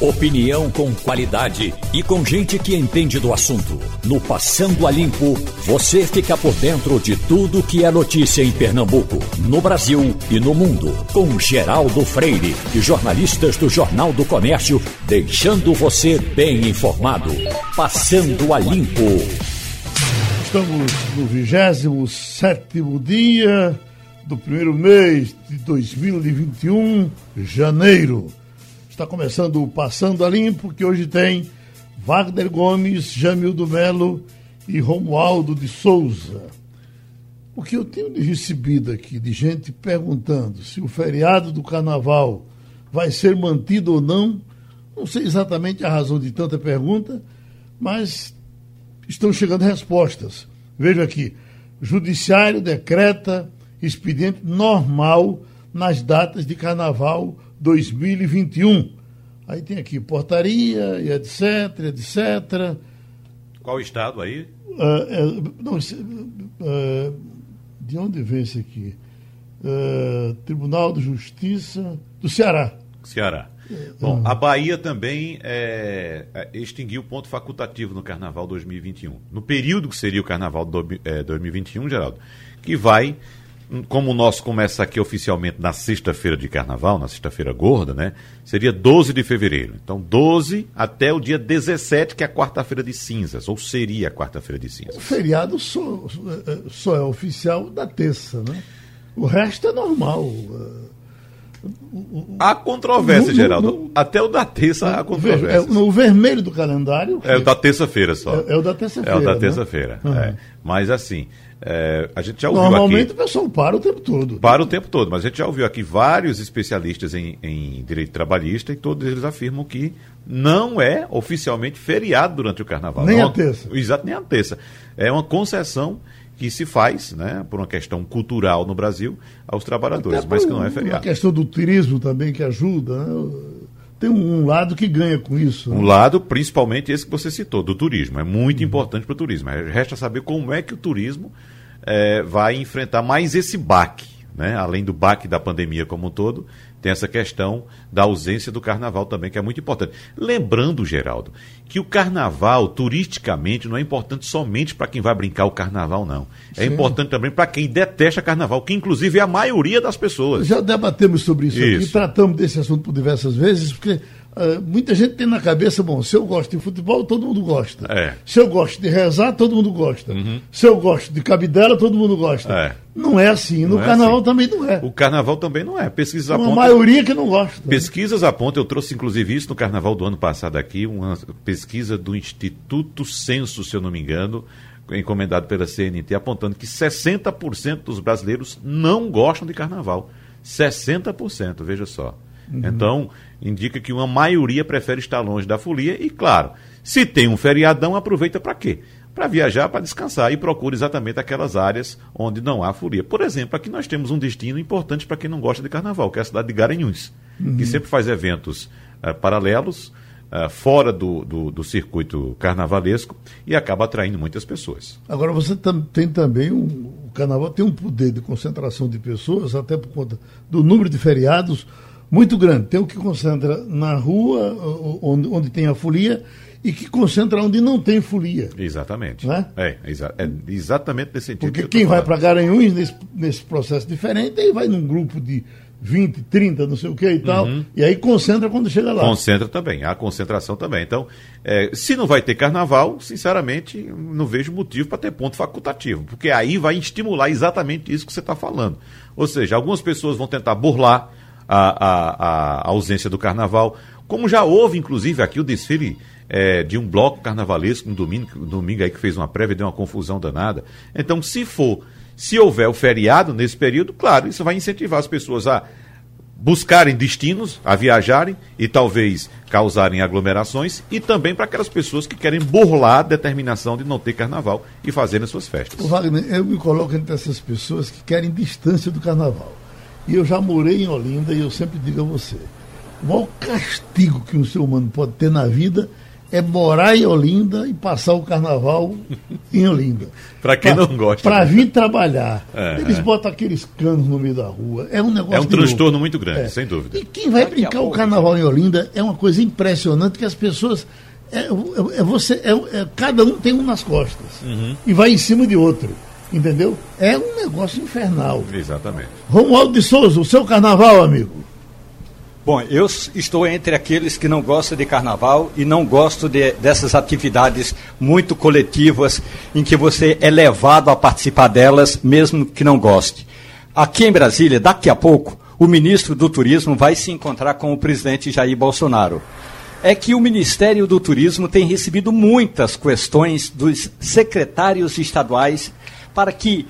Opinião com qualidade e com gente que entende do assunto. No Passando a Limpo, você fica por dentro de tudo que é notícia em Pernambuco, no Brasil e no mundo. Com Geraldo Freire e jornalistas do Jornal do Comércio, deixando você bem informado. Passando a Limpo. Estamos no 27 dia do primeiro mês de 2021, janeiro. Está começando o Passando a Limpo, que hoje tem Wagner Gomes, Jamildo Melo e Romualdo de Souza. O que eu tenho recebido aqui de gente perguntando se o feriado do carnaval vai ser mantido ou não, não sei exatamente a razão de tanta pergunta, mas estão chegando respostas. Veja aqui: Judiciário decreta expediente normal nas datas de carnaval 2021. Aí tem aqui portaria e etc, etc. Qual estado aí? Uh, uh, não, uh, de onde vem esse aqui? Tribunal de Justiça do Ceará. Ceará. Bom, a Bahia também é, extinguiu o ponto facultativo no Carnaval 2021. No período que seria o Carnaval do, é, 2021, Geraldo, que vai como o nosso começa aqui oficialmente na sexta-feira de carnaval, na sexta-feira gorda, né? Seria 12 de fevereiro. Então, 12 até o dia 17, que é a quarta-feira de cinzas, ou seria a quarta-feira de cinzas. O feriado só, só é oficial da terça, né? O resto é normal. Há controvérsia, no, Geraldo. No, Até o da terça há controvérsia. É, no vermelho do calendário. É o da terça-feira só. É, é, o da terça-feira. É o da terça-feira. Né? É. Mas assim, é, a gente já ouviu Normalmente aqui, o pessoal para o tempo todo. Para o tempo todo, mas a gente já ouviu aqui vários especialistas em, em direito trabalhista e todos eles afirmam que não é oficialmente feriado durante o carnaval. Nem é a terça. Exato, nem a terça. É uma concessão que se faz, né, por uma questão cultural no Brasil, aos trabalhadores, mas que não é feriado. A questão do turismo também que ajuda, né? Tem um lado que ganha com isso. Um né? lado, principalmente esse que você citou, do turismo. É muito uhum. importante para o turismo. Resta saber como é que o turismo é, vai enfrentar mais esse baque, né? além do baque da pandemia como um todo, tem essa questão da ausência do carnaval também, que é muito importante. Lembrando, Geraldo, que o carnaval, turisticamente, não é importante somente para quem vai brincar o carnaval, não. É Sim. importante também para quem detesta carnaval, que inclusive é a maioria das pessoas. Já debatemos sobre isso, isso. aqui, tratamos desse assunto por diversas vezes, porque Uh, muita gente tem na cabeça, bom, se eu gosto de futebol, todo mundo gosta. É. Se eu gosto de rezar, todo mundo gosta. Uhum. Se eu gosto de cabidela, todo mundo gosta. É. Não é assim. No não é carnaval é assim. também não é. O carnaval também não é. Pesquisas apontam. Uma maioria que não gosta. Pesquisas apontam, eu trouxe inclusive isso no carnaval do ano passado aqui, uma pesquisa do Instituto Censo, se eu não me engano, encomendado pela CNT, apontando que 60% dos brasileiros não gostam de carnaval. 60%, veja só. Uhum. Então, indica que uma maioria prefere estar longe da folia e, claro, se tem um feriadão, aproveita para quê? Para viajar, para descansar e procura exatamente aquelas áreas onde não há folia. Por exemplo, aqui nós temos um destino importante para quem não gosta de carnaval, que é a cidade de Garanhuns, uhum. que sempre faz eventos uh, paralelos, Uh, fora do, do, do, circuito carnavalesco e acaba atraindo muitas pessoas. Agora, você tam, tem também um, o carnaval tem um poder de concentração de pessoas, até por conta do número de feriados muito grande. Tem o que concentra na rua, onde, onde tem a folia, e que concentra onde não tem folia. Exatamente. Né? É, exa é exatamente nesse sentido. Porque que quem vai para Garanhuns nesse, nesse processo diferente, aí vai num grupo de 20, 30, não sei o que e tal, uhum. e aí concentra quando chega lá. Concentra também, a concentração também. Então, é, se não vai ter carnaval, sinceramente, não vejo motivo para ter ponto facultativo, porque aí vai estimular exatamente isso que você está falando. Ou seja, algumas pessoas vão tentar burlar a, a, a ausência do carnaval, como já houve, inclusive, aqui o desfile é, de um bloco carnavalesco no domingo, domingo aí que fez uma prévia e deu uma confusão danada. Então, se for, se houver o feriado nesse período, claro, isso vai incentivar as pessoas a buscarem destinos, a viajarem e talvez causarem aglomerações e também para aquelas pessoas que querem burlar a determinação de não ter carnaval e fazerem suas festas. Wagner, eu me coloco entre essas pessoas que querem distância do carnaval. E eu já morei em Olinda e eu sempre digo a você: o maior castigo que um ser humano pode ter na vida é morar em Olinda e passar o carnaval em Olinda. para quem pra, não gosta. Para né? vir trabalhar. É, Eles é. botam aqueles canos no meio da rua. É um negócio. É um transtorno louco. muito grande, é. sem dúvida. E quem vai Daqui brincar o carnaval em Olinda é uma coisa impressionante que as pessoas. É, é, é você, é, cada um tem um nas costas uhum. e vai em cima de outro. Entendeu? É um negócio infernal. Exatamente. Romualdo de Souza, o seu carnaval, amigo. Bom, eu estou entre aqueles que não gostam de carnaval e não gosto de, dessas atividades muito coletivas em que você é levado a participar delas, mesmo que não goste. Aqui em Brasília, daqui a pouco, o ministro do Turismo vai se encontrar com o presidente Jair Bolsonaro. É que o Ministério do Turismo tem recebido muitas questões dos secretários estaduais para que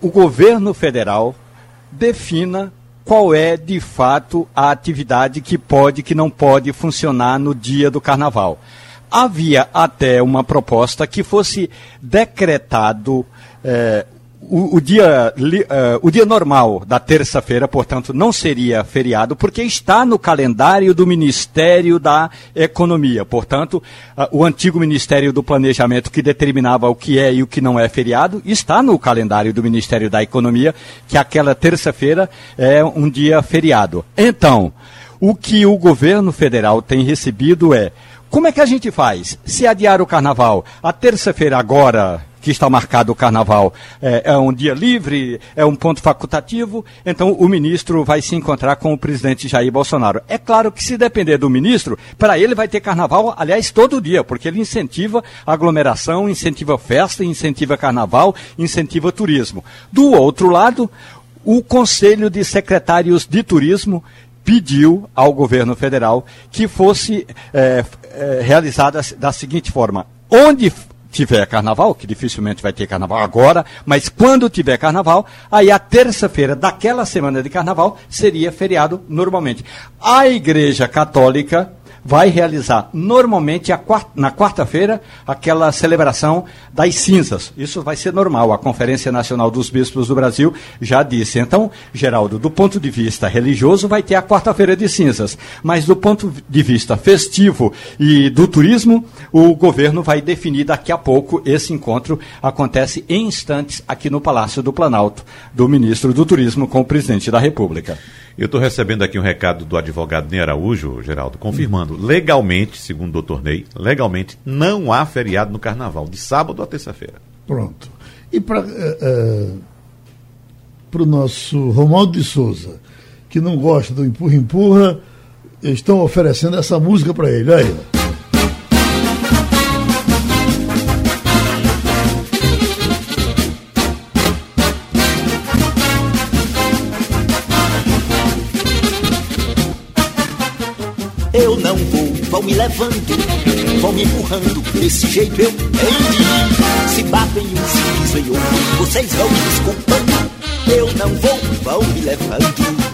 o governo federal defina qual é de fato a atividade que pode, que não pode funcionar no dia do carnaval. Havia até uma proposta que fosse decretado eh, o, o, dia, uh, o dia normal da terça-feira, portanto, não seria feriado, porque está no calendário do Ministério da Economia. Portanto, uh, o antigo Ministério do Planejamento, que determinava o que é e o que não é feriado, está no calendário do Ministério da Economia, que aquela terça-feira é um dia feriado. Então, o que o governo federal tem recebido é. Como é que a gente faz? Se adiar o carnaval, a terça-feira agora, que está marcado o carnaval é, é, um dia livre, é um ponto facultativo, então o ministro vai se encontrar com o presidente Jair Bolsonaro. É claro que se depender do ministro, para ele vai ter carnaval, aliás, todo dia, porque ele incentiva aglomeração, incentiva festa, incentiva carnaval, incentiva turismo. Do outro lado, o Conselho de Secretários de Turismo pediu ao governo federal que fosse é, é, realizada da seguinte forma: onde tiver carnaval, que dificilmente vai ter carnaval agora, mas quando tiver carnaval, aí a terça-feira daquela semana de carnaval seria feriado normalmente. A Igreja Católica vai realizar normalmente quarta, na quarta-feira aquela celebração das cinzas. Isso vai ser normal. A Conferência Nacional dos Bispos do Brasil já disse. Então, Geraldo, do ponto de vista religioso, vai ter a quarta-feira de cinzas. Mas do ponto de vista festivo e do turismo, o governo vai definir daqui a pouco. Esse encontro acontece em instantes aqui no Palácio do Planalto, do ministro do Turismo com o presidente da República. Eu estou recebendo aqui um recado do advogado Ney Araújo, Geraldo, confirmando, legalmente, segundo o doutor Ney, legalmente não há feriado no carnaval, de sábado a terça-feira. Pronto. E para uh, uh, o nosso Romualdo de Souza, que não gosta do empurra-empurra, estão oferecendo essa música para ele. Aí, vão me levando, vão me empurrando, desse jeito eu hei Se batem um se em outro, vocês vão me desculpando, eu não vou, vão me levando.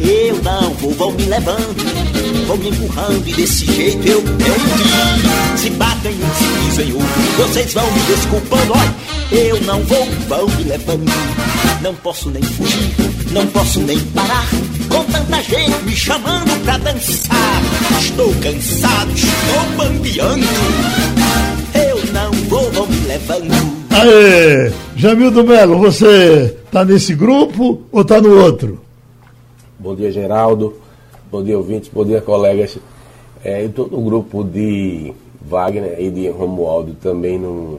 Eu não vou, vão me levando, vão me empurrando. E desse jeito eu hei Se batem um se em outro, vocês vão me desculpando, olha, eu não vou, vão me levando. Não posso nem fugir, não posso nem parar. Com tanta gente me chamando pra dançar. Estou cansado, estou bambeando. Eu não vou, vou me levando. Aê, Jamildo Melo, você tá nesse grupo ou tá no outro? Bom dia, Geraldo. Bom dia, ouvintes. Bom dia, colegas. É, eu estou no grupo de Wagner e de Romualdo. Também não,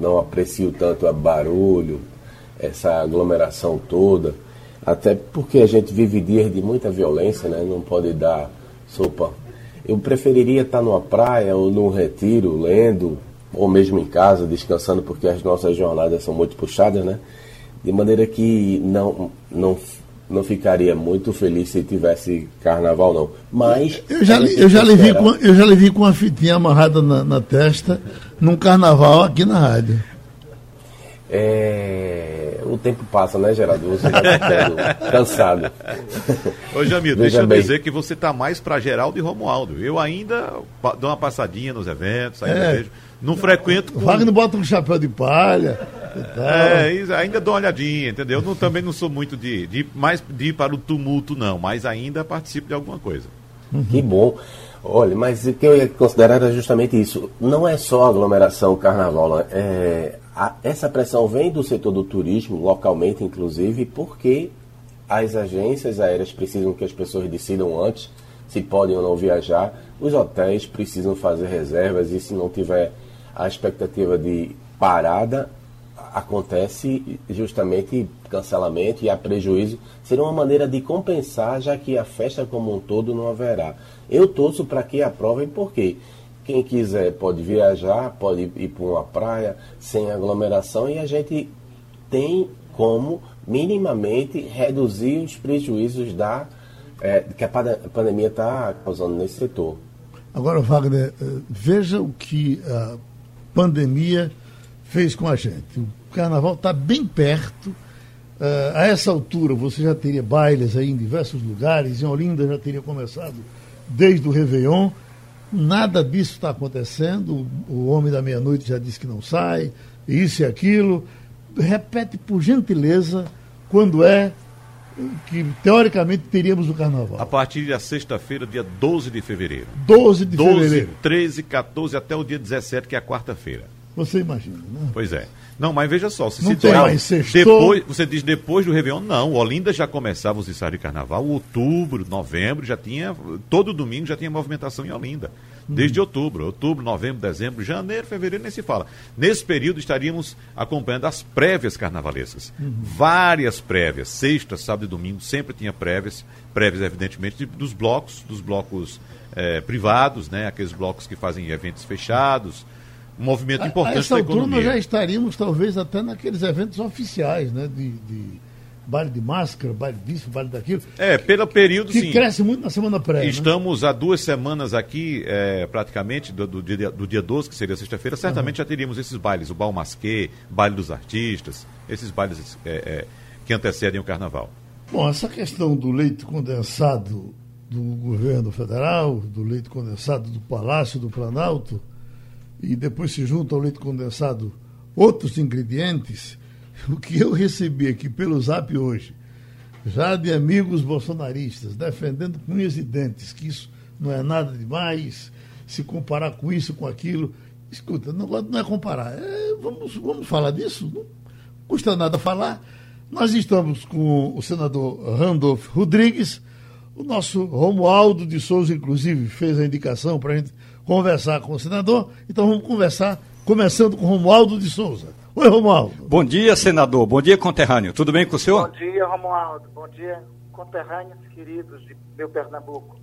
não aprecio tanto a barulho, essa aglomeração toda. Até porque a gente vive dias de muita violência, né? Não pode dar sopa. Eu preferiria estar numa praia ou num retiro, lendo, ou mesmo em casa, descansando, porque as nossas jornadas são muito puxadas, né? De maneira que não, não, não ficaria muito feliz se tivesse carnaval, não. Mas. Eu já, eu já, lhe, vi com, eu já lhe vi com uma fitinha amarrada na, na testa num carnaval aqui na rádio. É, o tempo passa, né, Geraldo? Você já está cansado. Ô, Jamil, deixa eu bem. dizer que você está mais para Geraldo e Romualdo. Eu ainda dou uma passadinha nos eventos, ainda é. vejo. Não frequento. Com... Wagner bota um chapéu de palha. É, ainda dou uma olhadinha, entendeu? Eu não, também não sou muito de, de, mais de ir para o tumulto, não, mas ainda participo de alguma coisa. Uhum. Que bom. Olha, mas o que eu ia considerar era justamente isso. Não é só aglomeração, carnaval. É, a, essa pressão vem do setor do turismo, localmente inclusive, porque as agências aéreas precisam que as pessoas decidam antes se podem ou não viajar. Os hotéis precisam fazer reservas e se não tiver a expectativa de parada, acontece justamente cancelamento e há prejuízo. Seria uma maneira de compensar, já que a festa como um todo não haverá. Eu torço para que aprovem, porque quem quiser pode viajar, pode ir para uma praia sem aglomeração e a gente tem como minimamente reduzir os prejuízos da, é, que a pandemia está causando nesse setor. Agora, Wagner, eh, veja o que a pandemia fez com a gente. O carnaval está bem perto. Uh, a essa altura você já teria bailes aí em diversos lugares, em Olinda já teria começado desde o Réveillon. Nada disso está acontecendo. O homem da meia-noite já disse que não sai, isso e aquilo. Repete, por gentileza, quando é que teoricamente teríamos o carnaval. A partir da sexta-feira, dia 12 de fevereiro. 12 de 12, fevereiro. 13, 14 até o dia 17, que é a quarta-feira. Você imagina, né? Pois é. Não, mas veja só, se não tem mais depois, você diz depois do Réveillon, não, Olinda já começava os ensaios de carnaval, outubro, novembro, já tinha, todo domingo já tinha movimentação em Olinda, desde uhum. outubro, outubro, novembro, dezembro, janeiro, fevereiro, nem se fala. Nesse período estaríamos acompanhando as prévias carnavalescas, uhum. várias prévias, sexta, sábado e domingo, sempre tinha prévias, prévias evidentemente dos blocos, dos blocos é, privados, né, aqueles blocos que fazem eventos fechados, um movimento importante para a economia. Altura, nós já estaríamos, talvez, até naqueles eventos oficiais, né? De, de baile de máscara, baile disso, baile daquilo. É, pelo período, que sim. cresce muito na semana pré. Né? Estamos né? há duas semanas aqui, é, praticamente, do, do, dia, do dia 12, que seria sexta-feira, certamente uhum. já teríamos esses bailes, o Bal Masquê, baile dos artistas, esses bailes é, é, que antecedem o carnaval. Bom, essa questão do leite condensado do governo federal, do leite condensado do Palácio do Planalto, e depois se junta ao leite condensado outros ingredientes, o que eu recebi aqui pelo zap hoje, já de amigos bolsonaristas, defendendo com unhas e dentes que isso não é nada demais, se comparar com isso, com aquilo. Escuta, não, não é comparar. É, vamos, vamos falar disso? Não custa nada falar. Nós estamos com o senador Randolph Rodrigues, o nosso Romualdo de Souza, inclusive, fez a indicação para a gente conversar com o senador. Então vamos conversar, começando com Romualdo de Souza. Oi, Romualdo. Bom dia, senador. Bom dia, conterrâneo. Tudo bem com o senhor? Bom dia, Romualdo. Bom dia, conterrâneos queridos de meu Pernambuco.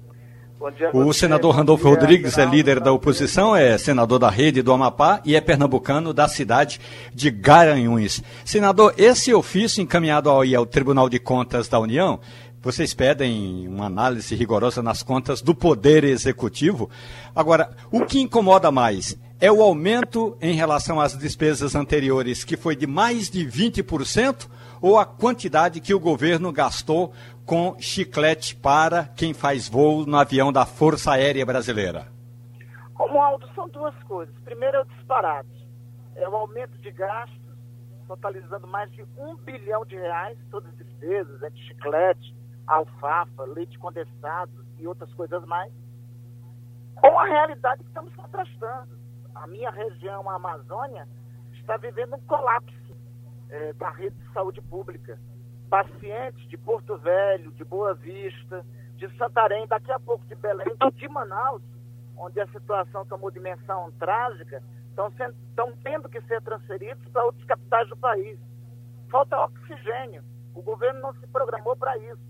Bom dia, o senador Randolfo dia, Rodrigues é líder da oposição, é senador da rede do Amapá e é pernambucano da cidade de Garanhuns. Senador, esse ofício encaminhado ao, ao Tribunal de Contas da União vocês pedem uma análise rigorosa nas contas do Poder Executivo. Agora, o que incomoda mais é o aumento em relação às despesas anteriores, que foi de mais de 20%, ou a quantidade que o governo gastou com chiclete para quem faz voo no avião da Força Aérea Brasileira? Romualdo, são duas coisas. Primeiro é o disparate. É o aumento de gastos, totalizando mais de um bilhão de reais, todas as despesas, entre chiclete, alfafa, leite condensado e outras coisas mais, com a realidade que estamos contrastando. A minha região, a Amazônia, está vivendo um colapso é, da rede de saúde pública. Pacientes de Porto Velho, de Boa Vista, de Santarém, daqui a pouco de Belém, de Manaus, onde a situação tomou dimensão trágica, estão tendo que ser transferidos para outras capitais do país. Falta oxigênio. O governo não se programou para isso.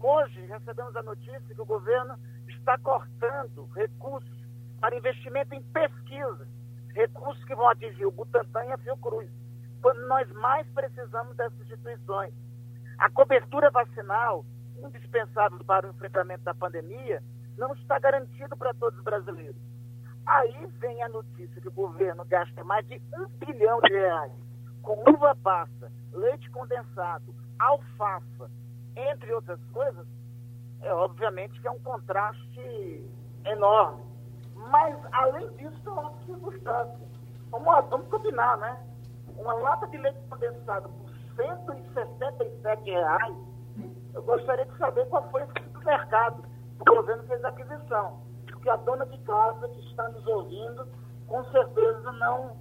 Hoje recebemos a notícia que o governo está cortando recursos para investimento em pesquisa, recursos que vão atingir o Butantan e a Fiocruz, quando nós mais precisamos dessas instituições. A cobertura vacinal, indispensável para o enfrentamento da pandemia, não está garantida para todos os brasileiros. Aí vem a notícia que o governo gasta mais de um bilhão de reais com uva passa, leite condensado, alfafa, entre outras coisas, é obviamente que é um contraste enorme. Mas, além disso, tem outras circunstâncias. Vamos, vamos combinar, né? Uma lata de leite condensado por 167 reais, eu gostaria de saber qual foi esse mercado. o governo fez a aquisição. Porque a dona de casa que está nos ouvindo, com certeza não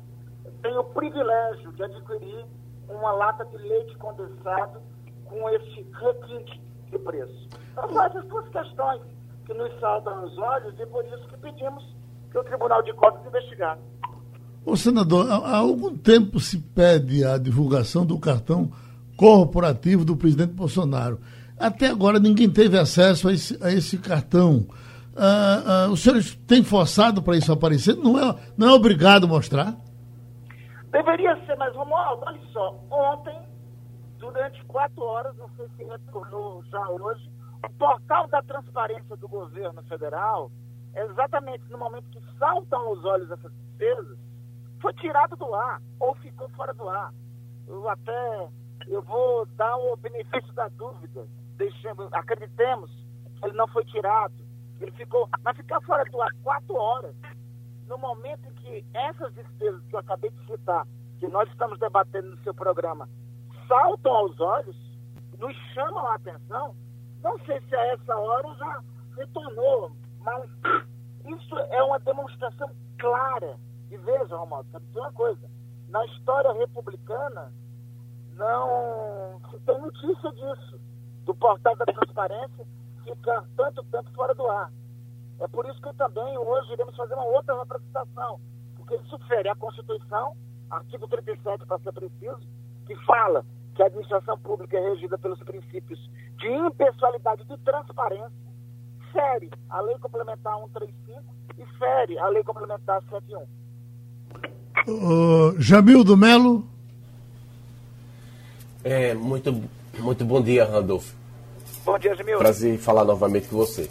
tem o privilégio de adquirir uma lata de leite condensado com esse requinte de preço. Então, são essas duas questões que nos saltam os olhos e por isso que pedimos que o Tribunal de Contas investigasse. Ô, senador, há algum tempo se pede a divulgação do cartão corporativo do presidente Bolsonaro. Até agora ninguém teve acesso a esse, a esse cartão. Ah, ah, os senhores têm forçado para isso aparecer? Não é, não é obrigado a mostrar? Deveria ser, mas Romualdo, olha só, ontem, durante quatro horas, não sei se retornou já hoje, o portal da transparência do governo federal, exatamente no momento que saltam aos olhos essas despesas, foi tirado do ar ou ficou fora do ar. Eu até eu vou dar o benefício da dúvida. Deixemos, acreditemos que ele não foi tirado. Ele ficou, mas ficar fora do ar quatro horas, no momento em que essas despesas que eu acabei de citar, que nós estamos debatendo no seu programa, saltam aos olhos, nos chamam a atenção, não sei se a essa hora já retornou, mas isso é uma demonstração clara e veja, Romualdo, quero dizer uma coisa. Na história republicana, não se tem notícia disso. Do portal da transparência fica tanto tempo fora do ar. É por isso que também hoje iremos fazer uma outra representação. Porque isso fere a Constituição, artigo 37 para ser preciso, que fala que a administração pública é regida pelos princípios de impessoalidade e de transparência, fere a Lei Complementar 135 e fere a Lei Complementar 71. Uh, Jamildo Melo. É, muito, muito bom dia, Randolfo. Bom dia, Jamildo. Prazer falar novamente com você.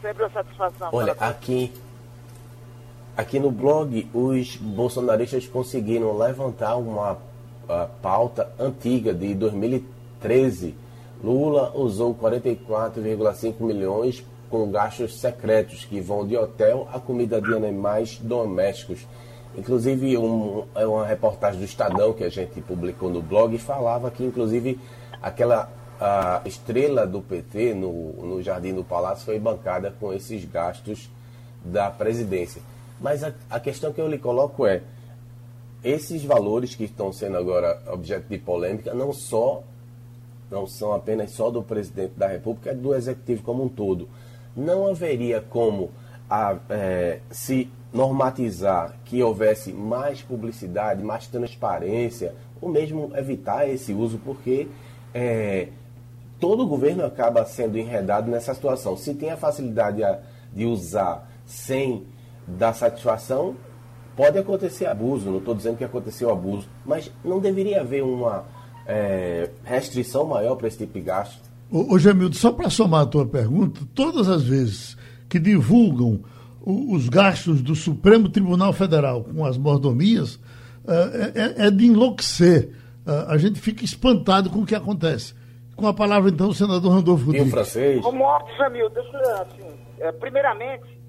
Sempre uma satisfação. Olha, aqui, aqui no blog, os bolsonaristas conseguiram levantar uma pauta antiga de 2013. Lula usou 44,5 milhões com gastos secretos que vão de hotel a comida de animais domésticos. Inclusive, um, é uma reportagem do Estadão que a gente publicou no blog falava que, inclusive, aquela a estrela do PT no, no Jardim do Palácio foi bancada com esses gastos da presidência. Mas a, a questão que eu lhe coloco é: esses valores que estão sendo agora objeto de polêmica não só não são apenas só do presidente da República, é do executivo como um todo. Não haveria como a, é, se normatizar que houvesse mais publicidade, mais transparência, ou mesmo evitar esse uso, porque é, todo governo acaba sendo enredado nessa situação. Se tem a facilidade de usar sem dar satisfação, pode acontecer abuso, não estou dizendo que aconteceu abuso, mas não deveria haver uma é, restrição maior para esse tipo de gasto? Ô, ô Jamildo, só para somar a tua pergunta, todas as vezes que divulgam os gastos do Supremo Tribunal Federal com as mordomias eh, é, é de enlouquecer. Eh, a gente fica espantado com o que acontece. Com a palavra, então, o senador Randolfo Rodrigues. E o francês? Como Jamil, deixa eu, assim, é, primeiramente,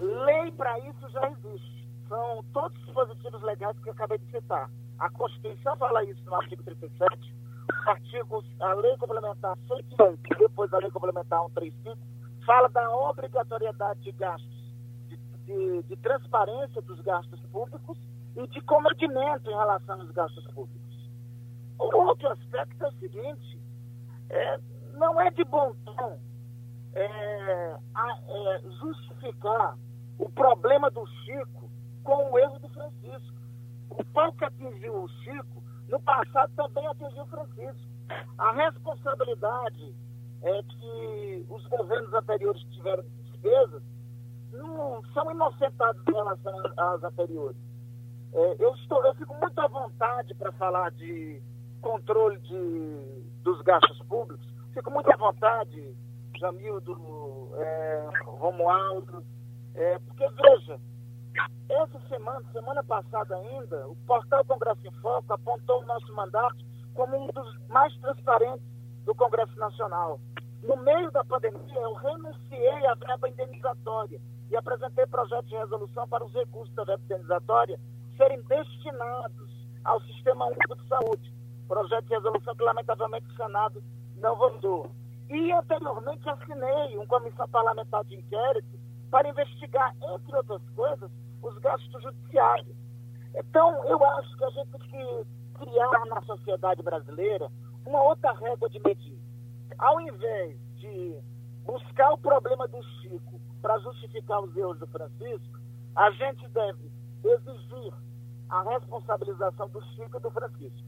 lei para isso já existe. São todos os dispositivos legais que eu acabei de citar. A Constituição fala isso no artigo 37, artigos, a lei complementar 105, depois a lei complementar 135, fala da obrigatoriedade de gastos de, de transparência dos gastos públicos e de comedimento em relação aos gastos públicos. Outro aspecto é o seguinte, é, não é de bom tom é, a, é, justificar o problema do Chico com o erro do Francisco. O pau que atingiu o Chico, no passado também atingiu o Francisco. A responsabilidade é que os governos anteriores tiveram despesas não são inocentados em relação às anteriores. É, eu, estou, eu fico muito à vontade para falar de controle de, dos gastos públicos. Fico muito à vontade, Jamildo, é, Romualdo, é, porque veja, essa semana, semana passada ainda, o portal Congresso em Foco apontou o nosso mandato como um dos mais transparentes do Congresso Nacional. No meio da pandemia, eu renunciei à verba indenizatória e apresentei projeto de resolução para os recursos da verba indenizatória serem destinados ao Sistema Único de Saúde. Projeto de resolução que, lamentavelmente, o Senado não votou. E anteriormente assinei uma comissão parlamentar de inquérito para investigar, entre outras coisas, os gastos judiciários. Então, eu acho que a gente tem que criar na sociedade brasileira uma outra régua de medir. Ao invés de buscar o problema do Chico para justificar os erros do Francisco, a gente deve exigir a responsabilização do Chico e do Francisco.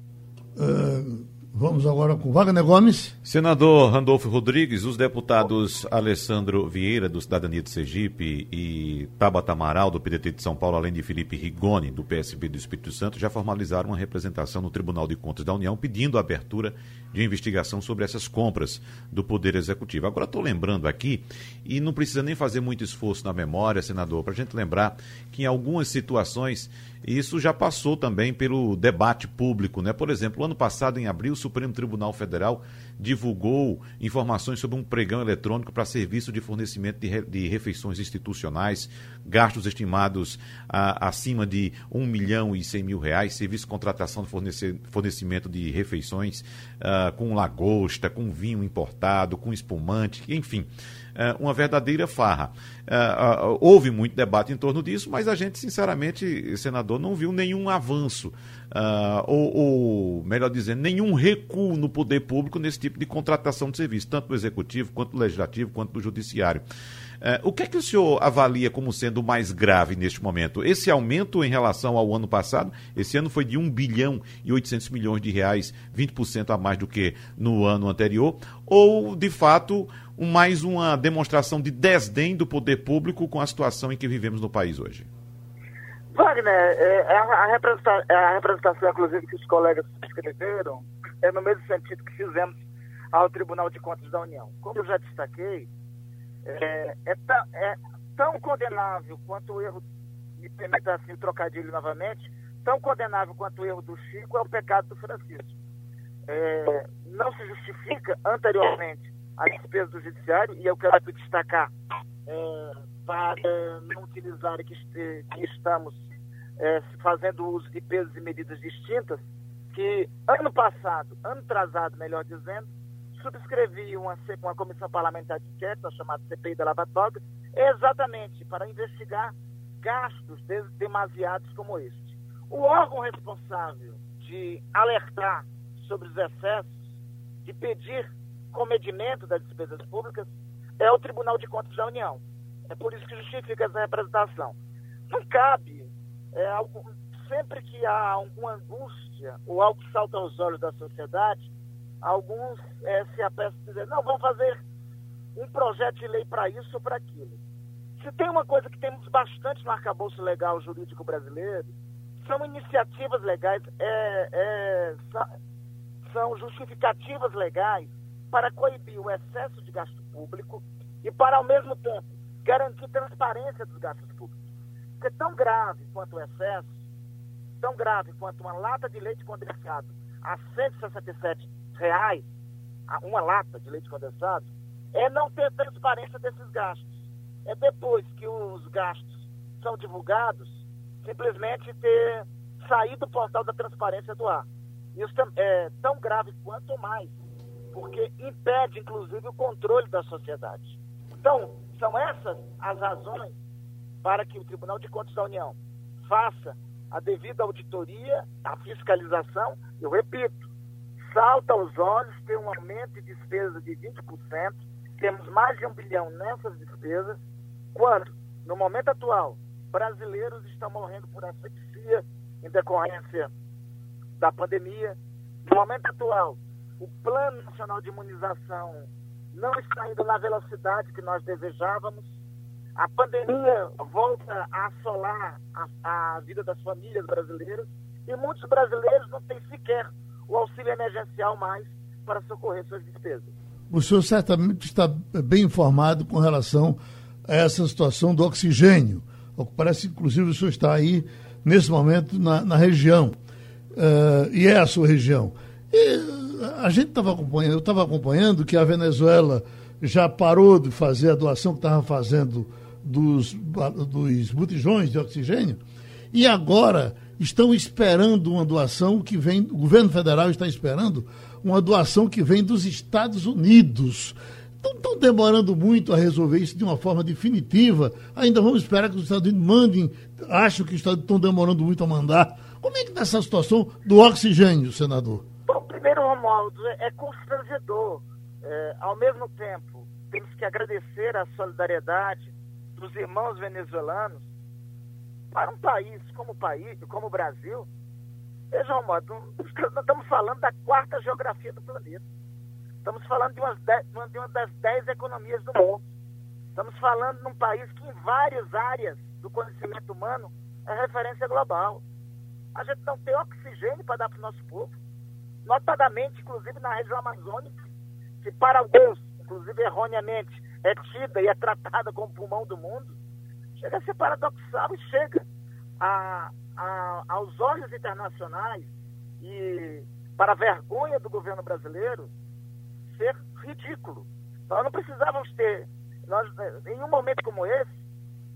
Vamos agora com Wagner Gomes. Senador Randolfo Rodrigues, os deputados Alessandro Vieira, do Cidadania de Sergipe, e Tabata Amaral, do PDT de São Paulo, além de Felipe Rigoni, do PSB do Espírito Santo, já formalizaram uma representação no Tribunal de Contas da União pedindo a abertura de investigação sobre essas compras do Poder Executivo. Agora estou lembrando aqui, e não precisa nem fazer muito esforço na memória, senador, para a gente lembrar que em algumas situações isso já passou também pelo debate público, né? Por exemplo, ano passado, em abril, o Supremo Tribunal Federal divulgou informações sobre um pregão eletrônico para serviço de fornecimento de, re, de refeições institucionais, gastos estimados a, acima de 1 milhão e 100 mil reais, serviço de contratação de fornecimento de refeições uh, com lagosta, com vinho importado, com espumante, enfim. É, uma verdadeira farra. É, houve muito debate em torno disso, mas a gente, sinceramente, senador, não viu nenhum avanço, é, ou, ou, melhor dizendo, nenhum recuo no poder público nesse tipo de contratação de serviço, tanto do executivo, quanto do legislativo, quanto do judiciário. O que é que o senhor avalia como sendo mais grave neste momento? Esse aumento em relação ao ano passado, esse ano foi de 1 bilhão e 800 milhões de reais, 20% a mais do que no ano anterior, ou, de fato, mais uma demonstração de desdém do poder público com a situação em que vivemos no país hoje? Wagner, é, é a, representação, é a representação, inclusive, que os colegas escreveram, é no mesmo sentido que fizemos ao Tribunal de Contas da União. Como eu já destaquei, é, é, tão, é tão condenável quanto o erro, me permita assim o trocadilho novamente, tão condenável quanto o erro do Chico é o pecado do Francisco. É, não se justifica anteriormente a despesa do judiciário, e eu quero aqui destacar é, para não utilizar que, que estamos é, fazendo uso de pesos e medidas distintas, que ano passado, ano atrasado, melhor dizendo, subscrevi uma, uma comissão parlamentar de inquérito, chamada CPI da Lava Toga, exatamente para investigar gastos demasiados como este. O órgão responsável de alertar sobre os excessos, de pedir comedimento das despesas públicas, é o Tribunal de Contas da União. É por isso que justifica essa representação. Não cabe, é, algo, sempre que há alguma angústia ou algo que salta aos olhos da sociedade, alguns é, se apressam a dizer, não, vamos fazer um projeto de lei para isso ou para aquilo. Se tem uma coisa que temos bastante no arcabouço legal jurídico brasileiro, são iniciativas legais, é, é, são justificativas legais para coibir o excesso de gasto público e para, ao mesmo tempo, garantir transparência dos gastos públicos. Porque tão grave quanto o excesso, tão grave quanto uma lata de leite condensado a 167 reais, uma lata de leite condensado, é não ter transparência desses gastos. É depois que os gastos são divulgados, simplesmente ter saído do portal da transparência do ar. Isso é tão grave quanto mais, porque impede, inclusive, o controle da sociedade. Então, são essas as razões para que o Tribunal de Contas da União faça a devida auditoria, a fiscalização, eu repito, salta aos olhos ter um aumento de despesa de 20%, temos mais de um bilhão nessas despesas, quando, no momento atual, brasileiros estão morrendo por asfixia em decorrência da pandemia. No momento atual, o Plano Nacional de Imunização não está indo na velocidade que nós desejávamos. A pandemia volta a assolar a, a vida das famílias brasileiras e muitos brasileiros não têm sequer o auxílio emergencial mais para socorrer suas despesas. O senhor certamente está bem informado com relação a essa situação do oxigênio. Parece, inclusive, o senhor está aí, nesse momento, na, na região. Uh, e é a sua região. E a gente estava acompanhando, eu estava acompanhando que a Venezuela já parou de fazer a doação que estava fazendo dos, dos botijões de oxigênio, e agora estão esperando uma doação que vem, o governo federal está esperando uma doação que vem dos Estados Unidos. Não estão demorando muito a resolver isso de uma forma definitiva. Ainda vamos esperar que os Estados Unidos mandem. Acho que os Estados Unidos estão demorando muito a mandar. Como é que está essa situação do oxigênio, senador? Bom, primeiro, Romualdo, é constrangedor. É, ao mesmo tempo, temos que agradecer a solidariedade dos irmãos venezuelanos para um país como o país, como o Brasil. Veja, Romualdo, nós estamos falando da quarta geografia do planeta. Estamos falando de, dez, de uma das dez economias do mundo. Estamos falando de um país que em várias áreas do conhecimento humano é referência global. A gente não tem oxigênio para dar para o nosso povo. Notadamente, inclusive na região amazônica, que para alguns, inclusive erroneamente, é tida e é tratada como pulmão do mundo, chega a ser paradoxal e chega a, a, aos olhos internacionais e para a vergonha do governo brasileiro ser ridículo. Nós não precisávamos ter, nós, em um momento como esse,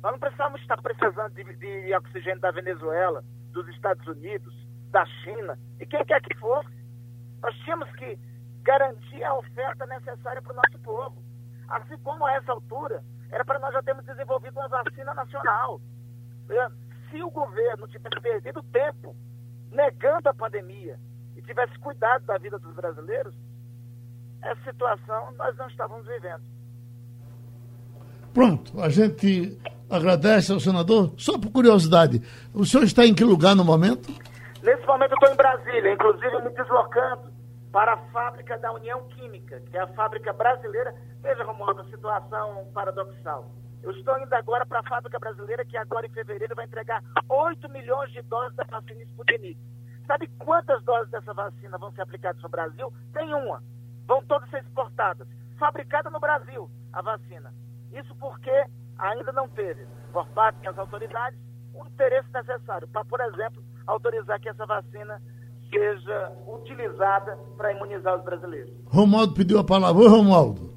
nós não precisávamos estar precisando de, de oxigênio da Venezuela, dos Estados Unidos, da China, e quem quer que fosse. Nós tínhamos que garantir a oferta necessária para o nosso povo. Assim como a essa altura, era para nós já termos desenvolvido uma vacina nacional. Se o governo tivesse perdido tempo negando a pandemia e tivesse cuidado da vida dos brasileiros, essa situação nós não estávamos vivendo. Pronto, a gente agradece ao senador. Só por curiosidade, o senhor está em que lugar no momento? Nesse momento eu estou em Brasília, inclusive me deslocando para a fábrica da União Química, que é a fábrica brasileira. Veja, Romualdo, a situação paradoxal. Eu estou indo agora para a fábrica brasileira, que agora em fevereiro vai entregar 8 milhões de doses da vacina Sputnik. Sabe quantas doses dessa vacina vão ser aplicadas no Brasil? Tem uma. Vão todas ser exportadas. Fabricada no Brasil, a vacina. Isso porque ainda não teve, por parte das autoridades, o interesse necessário para, por exemplo, autorizar que essa vacina seja utilizada para imunizar os brasileiros. Romualdo pediu a palavra. Oi, Romualdo.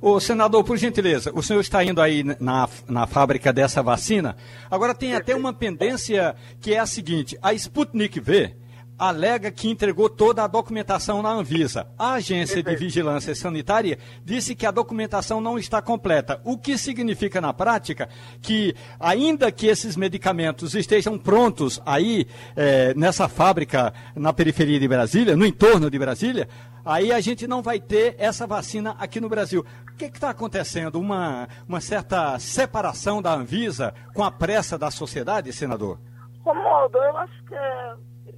Ô, senador, por gentileza, o senhor está indo aí na, na fábrica dessa vacina. Agora tem até uma pendência que é a seguinte: a Sputnik V alega que entregou toda a documentação na Anvisa. A Agência de Vigilância Sanitária disse que a documentação não está completa, o que significa na prática que, ainda que esses medicamentos estejam prontos aí é, nessa fábrica na periferia de Brasília, no entorno de Brasília, aí a gente não vai ter essa vacina aqui no Brasil. O que está acontecendo? Uma, uma certa separação da Anvisa com a pressa da sociedade, senador? Romualdo, eu acho que é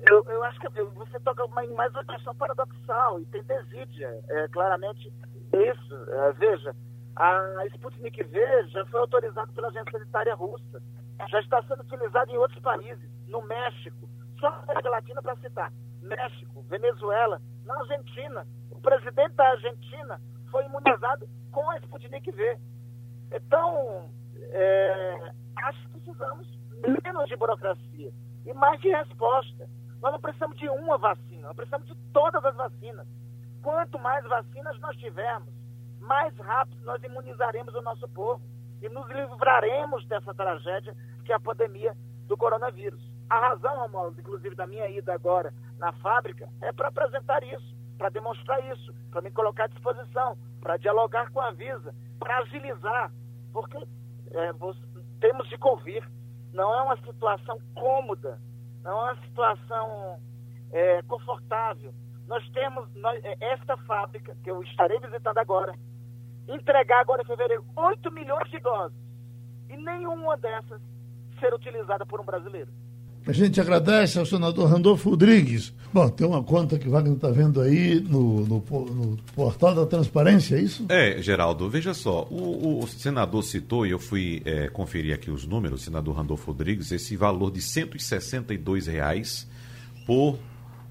eu, eu acho que você toca em mais uma questão paradoxal e tem desídia, é, claramente isso. É, veja, a Sputnik V já foi autorizada pela Agência Sanitária Russa, já está sendo utilizada em outros países, no México, só na América Latina para citar, México, Venezuela, na Argentina. O presidente da Argentina foi imunizado com a Sputnik V. Então, é, acho que precisamos menos de burocracia e mais de resposta. Nós não precisamos de uma vacina, nós precisamos de todas as vacinas. Quanto mais vacinas nós tivermos, mais rápido nós imunizaremos o nosso povo e nos livraremos dessa tragédia que é a pandemia do coronavírus. A razão, Romualdo, inclusive da minha ida agora na fábrica, é para apresentar isso, para demonstrar isso, para me colocar à disposição, para dialogar com a Visa, para agilizar, porque é, temos de convir. Não é uma situação cômoda é uma situação é, confortável. Nós temos nós, é, esta fábrica, que eu estarei visitando agora, entregar agora em fevereiro 8 milhões de doses. E nenhuma dessas ser utilizada por um brasileiro. A gente agradece ao senador Randolfo Rodrigues. Bom, tem uma conta que o Wagner está vendo aí no, no, no, portal da transparência, é isso? É, Geraldo, veja só, o, o senador citou, e eu fui é, conferir aqui os números, senador Randolfo Rodrigues, esse valor de 162 reais por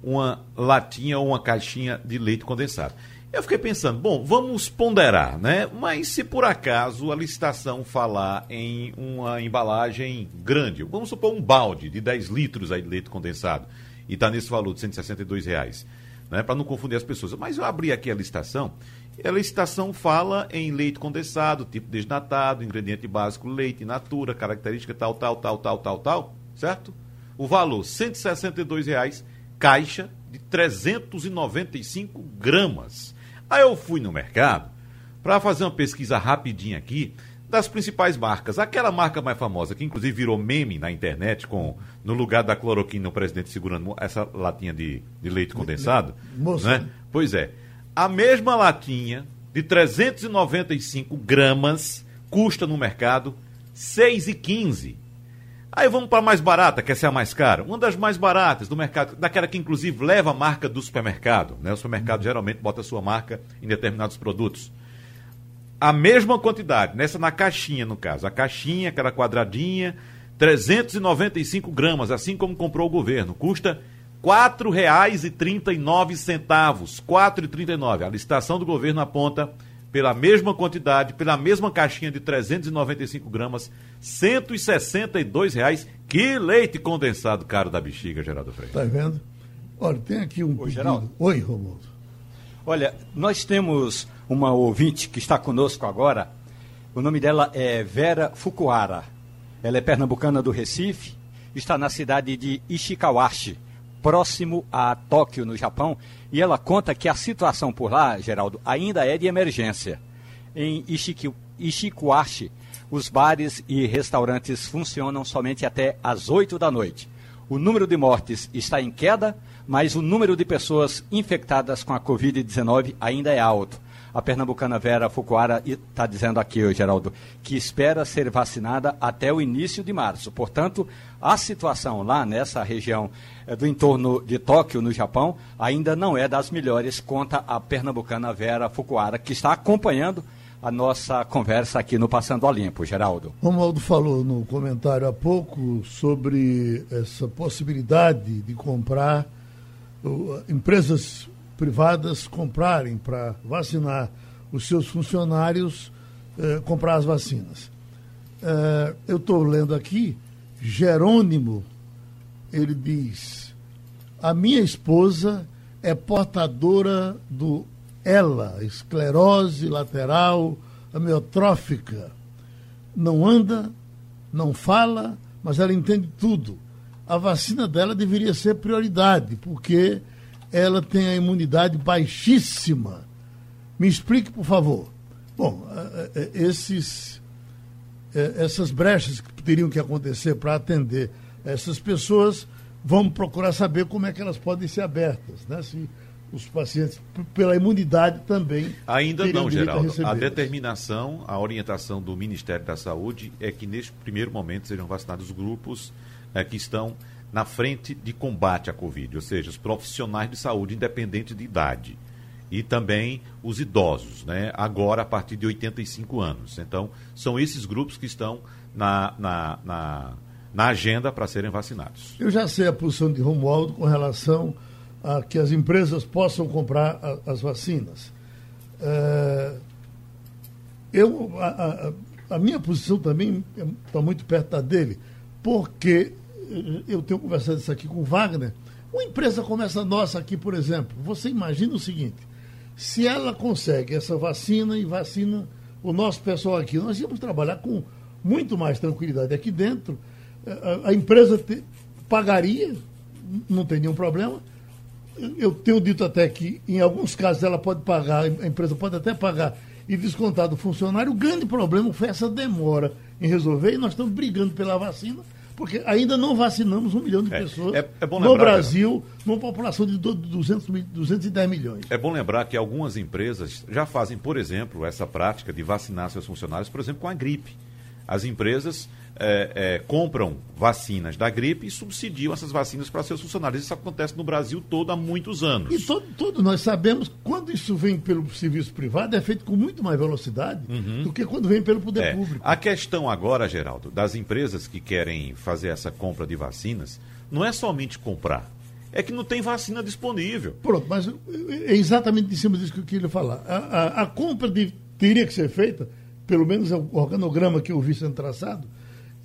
uma latinha ou uma caixinha de leite condensado. Eu fiquei pensando, bom, vamos ponderar, né? Mas se por acaso a licitação falar em uma embalagem grande, vamos supor um balde de 10 litros aí de leite condensado, e está nesse valor de 162 reais, né? Para não confundir as pessoas. Mas eu abri aqui a licitação, e a licitação fala em leite condensado, tipo desnatado, ingrediente básico, leite, natura, característica tal, tal, tal, tal, tal, tal, certo? O valor, 162 reais, caixa de 395 gramas. Aí eu fui no mercado para fazer uma pesquisa rapidinha aqui das principais marcas. Aquela marca mais famosa, que inclusive virou meme na internet, com no lugar da cloroquina, o presidente segurando essa latinha de, de leite condensado. Moça. Né? Pois é. A mesma latinha de 395 gramas custa no mercado 6,15. Aí vamos para a mais barata, que essa é a mais cara. Uma das mais baratas do mercado, daquela que inclusive leva a marca do supermercado. Né? O supermercado geralmente bota a sua marca em determinados produtos. A mesma quantidade, nessa na caixinha, no caso. A caixinha, aquela quadradinha, 395 gramas, assim como comprou o governo. Custa R$ 4,39. R$ 4,39. A licitação do governo aponta pela mesma quantidade, pela mesma caixinha de 395 gramas, 162 reais. Que leite condensado caro da bexiga, Geraldo Freire. Tá vendo? Olha, tem aqui um pedido. Geraldo. Oi, Romualdo. Olha, nós temos uma ouvinte que está conosco agora. O nome dela é Vera Fukuara. Ela é pernambucana do Recife, está na cidade de Ishikawashi, próximo a Tóquio, no Japão, e ela conta que a situação por lá, Geraldo, ainda é de emergência. Em Ishiki, Ishikawashi, os bares e restaurantes funcionam somente até às 8 da noite. O número de mortes está em queda, mas o número de pessoas infectadas com a Covid-19 ainda é alto. A pernambucana Vera Fukuara está dizendo aqui, Geraldo, que espera ser vacinada até o início de março. Portanto, a situação lá nessa região do entorno de Tóquio, no Japão, ainda não é das melhores, conta a pernambucana Vera Fukuara, que está acompanhando a nossa conversa aqui no Passando a Limpo, Geraldo. Romualdo falou no comentário há pouco sobre essa possibilidade de comprar, uh, empresas privadas comprarem para vacinar os seus funcionários, eh, comprar as vacinas. Eh, eu estou lendo aqui, Jerônimo, ele diz: a minha esposa é portadora do ELA, esclerose lateral amiotrófica. Não anda, não fala, mas ela entende tudo. A vacina dela deveria ser prioridade, porque ela tem a imunidade baixíssima. Me explique, por favor. Bom, eh, eh, esses, eh, essas brechas que teriam que acontecer para atender essas pessoas, vamos procurar saber como é que elas podem ser abertas, né? Se os pacientes, pela imunidade também. Ainda não, a Geraldo. A recebê-las. determinação, a orientação do Ministério da Saúde é que neste primeiro momento sejam vacinados os grupos eh, que estão na frente de combate à Covid, ou seja, os profissionais de saúde independente de idade. E também os idosos, né? agora a partir de 85 anos. Então, são esses grupos que estão na, na, na, na agenda para serem vacinados. Eu já sei a posição de Romualdo com relação a que as empresas possam comprar a- as vacinas. É, eu, a, a- a minha posição também está muito perto da dele, porque eh, eu tenho conversado isso aqui com o Wagner. Uma empresa como essa nossa aqui, por exemplo, você imagina o seguinte: se ela consegue essa vacina e vacina o nosso pessoal aqui, nós íamos trabalhar com muito mais tranquilidade aqui dentro. A, a empresa te- pagaria, não tem nenhum problema. Eu tenho dito até que, em alguns casos, ela pode pagar, a empresa pode até pagar e descontar do funcionário. O grande problema foi essa demora em resolver e nós estamos brigando pela vacina, porque ainda não vacinamos um milhão de É, pessoas é- é no lembrar, Brasil, numa população de do- 200, mil- 210 milhões. É bom lembrar que algumas empresas já fazem, por exemplo, essa prática de vacinar seus funcionários, por exemplo, com a gripe. As empresas eh, eh, compram vacinas da gripe e subsidiam essas vacinas para seus funcionários. Isso acontece no Brasil todo há muitos anos. E todo, todo nós sabemos, quando isso vem pelo serviço privado, é feito com muito mais velocidade do que quando vem pelo poder É. público. A questão agora, Geraldo, das empresas que querem fazer essa compra de vacinas, não é somente comprar. É que não tem vacina disponível. Pronto, mas é exatamente em cima disso que eu queria falar. A, a- a compra de- teria que ser feita, pelo menos é o organograma que eu vi sendo traçado,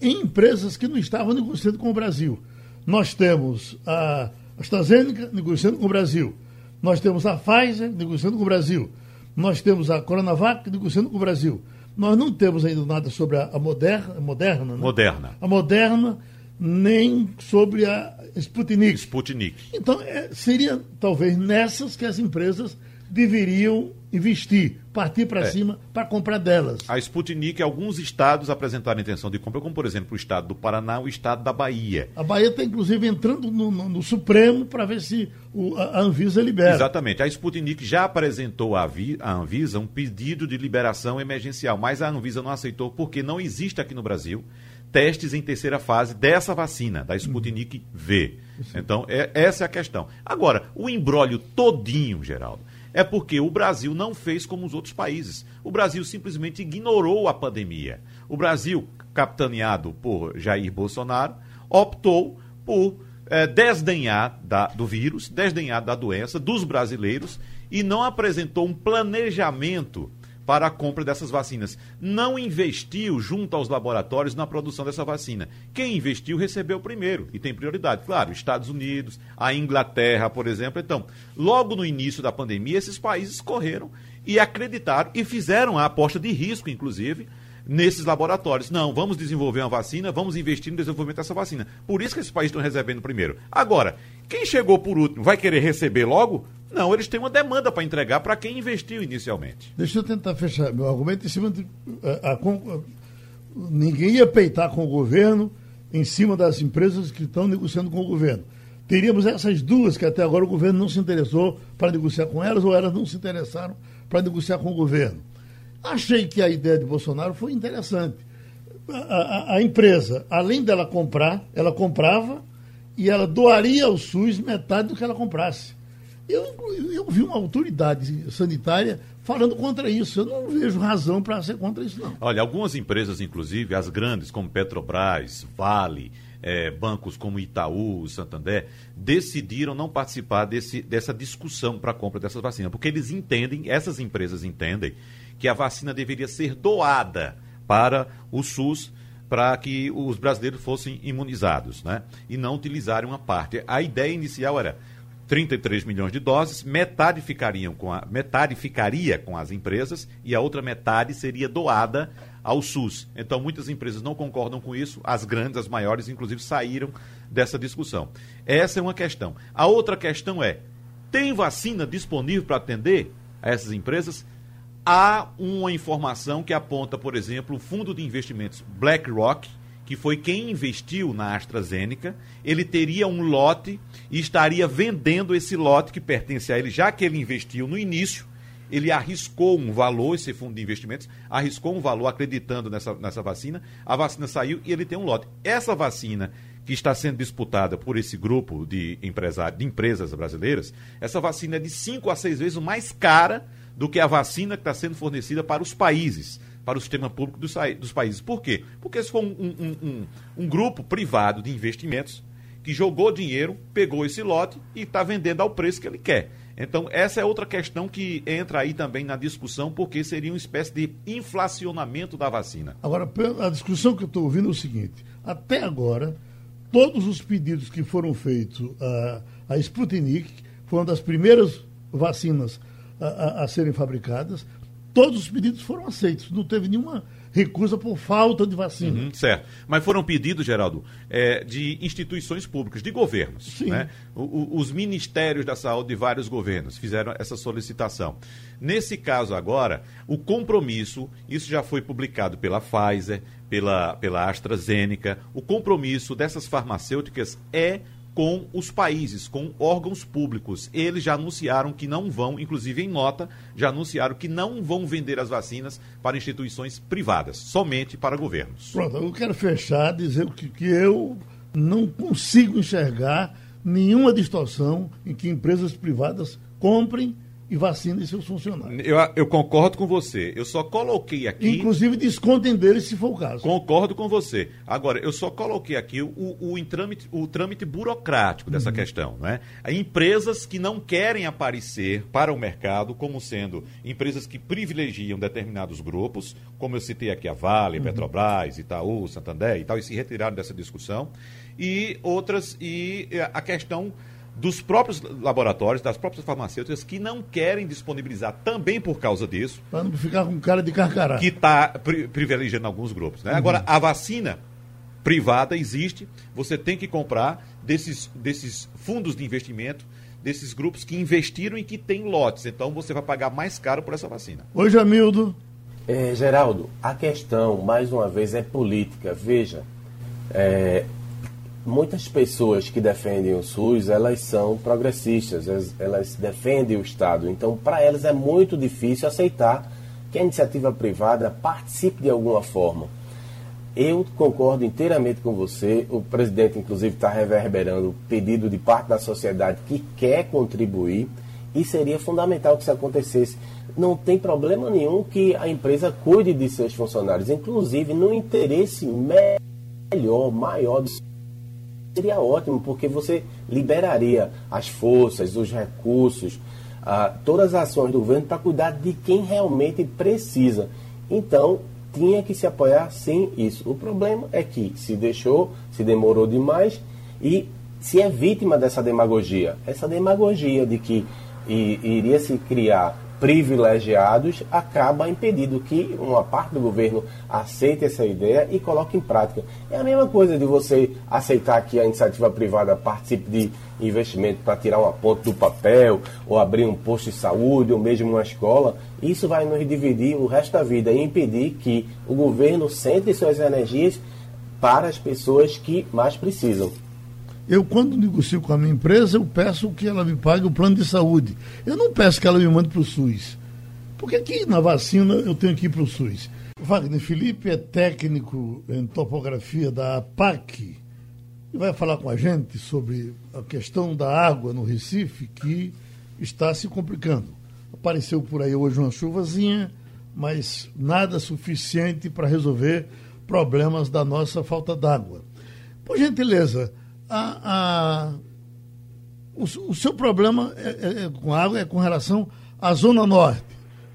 em empresas que não estavam negociando com o Brasil. Nós temos a AstraZeneca negociando com o Brasil. Nós temos a Pfizer negociando com o Brasil. Nós temos a Coronavac negociando com o Brasil. Nós não temos ainda nada sobre a, Moderna, Moderna, né? Moderna. A Moderna nem sobre a Sputnik. Sputnik. Então, é, seria talvez nessas que as empresas deveriam investir, partir para É. cima para comprar delas. A Sputnik, alguns estados apresentaram intenção de compra, como por exemplo o estado do Paraná, o estado da Bahia. A Bahia está, inclusive, entrando no, no- no Supremo para ver se o- a Anvisa libera. Exatamente. A Sputnik já apresentou à Vi- à Anvisa um pedido de liberação emergencial, mas a Anvisa não aceitou porque não existe aqui no Brasil testes em terceira fase dessa vacina, da Sputnik V. Então, é- essa é a questão. Agora, o embrólio todinho, Geraldo, é porque o Brasil não fez como os outros países. O Brasil simplesmente ignorou a pandemia. O Brasil, capitaneado por Jair Bolsonaro, optou por eh, desdenhar da- do vírus, desdenhar da doença, dos brasileiros, e não apresentou um planejamento para a compra dessas vacinas. Não investiu junto aos laboratórios na produção dessa vacina. Quem investiu recebeu primeiro e tem prioridade. Claro, Estados Unidos, a Inglaterra, por exemplo. Então, logo no início da pandemia, esses países correram e acreditaram e fizeram a aposta de risco, inclusive, nesses laboratórios. Não, vamos desenvolver uma vacina, vamos investir no desenvolvimento dessa vacina. Por isso que esses países estão recebendo primeiro. Agora, quem chegou por último vai querer receber logo? Não, eles têm uma demanda para entregar para quem investiu inicialmente. Deixa eu tentar fechar meu argumento em cima de. A, a- ninguém ia peitar com o governo em cima das empresas que estão negociando com o governo. Teríamos essas duas que até agora o governo não se interessou para negociar com elas ou elas não se interessaram para negociar com o governo. Achei que a ideia de Bolsonaro foi interessante. A, a- a empresa, além dela comprar, ela comprava e ela doaria ao SUS metade do que ela comprasse. Eu, eu vi uma autoridade sanitária falando contra isso. Eu não vejo razão para ser contra isso, não. Olha, algumas empresas, inclusive as grandes, como Petrobras, Vale, eh, bancos como Itaú, Santander, decidiram não participar desse, dessa discussão para a compra dessas vacinas, porque eles entendem, essas empresas entendem, que a vacina deveria ser doada para o SUS para que os brasileiros fossem imunizados, né? E não utilizarem uma parte. A ideia inicial era 33 milhões de doses, metade ficariam com a metade ficaria com as empresas e a outra metade seria doada ao SUS. Então muitas empresas não concordam com isso, as grandes, as maiores inclusive saíram dessa discussão. Essa é uma questão. A outra questão é: tem vacina disponível para atender a essas empresas? Há uma informação que aponta, por exemplo, o fundo de investimentos BlackRock, que foi quem investiu na AstraZeneca, ele teria um lote e estaria vendendo esse lote que pertence a ele, já que ele investiu no início, ele arriscou um valor, esse fundo de investimentos, arriscou um valor acreditando nessa, nessa vacina, a vacina saiu e ele tem um lote. Essa vacina que está sendo disputada por esse grupo de, empresários, de empresas brasileiras, essa vacina é de 5 a 6 vezes mais cara do que a vacina que está sendo fornecida para os países, para o sistema público dos, dos países. Por quê? Porque esse foi um, um- um- um- grupo privado de investimentos que jogou dinheiro, pegou esse lote e está vendendo ao preço que ele quer. Então, essa é outra questão que entra aí também na discussão, porque seria uma espécie de inflacionamento da vacina. Agora, a discussão que eu estou ouvindo é o seguinte: até agora, todos os pedidos que foram feitos à à Sputnik, foi uma das primeiras vacinas a, a- a serem fabricadas, todos os pedidos foram aceitos. Não teve nenhuma recusa por falta de vacina. Uhum, certo. Mas foram pedidos, Geraldo, é, de instituições públicas, de governos. Sim. Né? O- o- os ministérios da saúde de vários governos fizeram essa solicitação. Nesse caso agora, o compromisso, isso já foi publicado pela Pfizer, pela, pela AstraZeneca, o compromisso dessas farmacêuticas é com os países, com órgãos públicos. Eles já anunciaram que não vão, inclusive em nota, já anunciaram que não vão vender as vacinas para instituições privadas, somente para governos. Pronto, eu quero fechar dizendo que, que eu não consigo enxergar nenhuma distorção em que empresas privadas comprem e vacinem seus funcionários. Eu, eu concordo com você. Eu só coloquei aqui. Inclusive descontem deles se for o caso. Concordo com você. Agora, eu só coloquei aqui o, o, em trâmite, o trâmite burocrático dessa questão. Né? Empresas que não querem aparecer para o mercado como sendo empresas que privilegiam determinados grupos, como eu citei aqui a Vale, Petrobras, Itaú, Santander e tal, e se retiraram dessa discussão. E outras, e eh, a questão dos próprios laboratórios, das próprias farmacêuticas, que não querem disponibilizar também por causa disso, Para não ficar com cara de carcará. que está privilegiando alguns grupos. Né? Agora, a vacina, privada existe, você tem que comprar desses, desses fundos de investimento, desses grupos que investiram e que têm lotes. Então você vai pagar mais caro por essa vacina. Oi, Jamildo. É, Geraldo, a questão, mais uma vez, é política. Veja, é, muitas pessoas que defendem o SUS, elas são progressistas, elas, elas defendem o Estado. Então, para elas é muito difícil aceitar que a iniciativa privada participe de alguma forma. Eu concordo inteiramente com você. O presidente, inclusive, está reverberando o pedido de parte da sociedade que quer contribuir e seria fundamental que isso acontecesse. Não tem problema nenhum que a empresa cuide de seus funcionários, inclusive no interesse melhor, maior do seria ótimo, porque você liberaria as forças, os recursos, ah, todas as ações do governo para cuidar de quem realmente precisa. Então, tinha que se apoiar sim isso. O problema é que se deixou, se demorou demais e se é vítima dessa demagogia. Essa demagogia de que iria se criar privilegiados acaba impedindo que uma parte do governo aceite essa ideia e coloque em prática. É a mesma coisa de você aceitar que a iniciativa privada participe de investimento para tirar uma ponte do papel, ou abrir um posto de saúde, ou mesmo uma escola. Isso vai nos dividir o resto da vida e impedir que o governo centre suas energias para as pessoas que mais precisam. Eu, quando negocio com a minha empresa, eu peço que ela me pague o plano de saúde. Eu não peço que ela me mande para o SUS. Porque aqui na vacina eu tenho que ir para o SUS. Wagner Felipe é técnico em topografia da APAC e vai falar com a gente sobre a questão da água no Recife que está se complicando. Apareceu por aí hoje uma chuvazinha, mas nada suficiente para resolver problemas da nossa falta d'água. Por gentileza, a, a, o, o, seu problema é, é, é, com água é com relação à Zona Norte.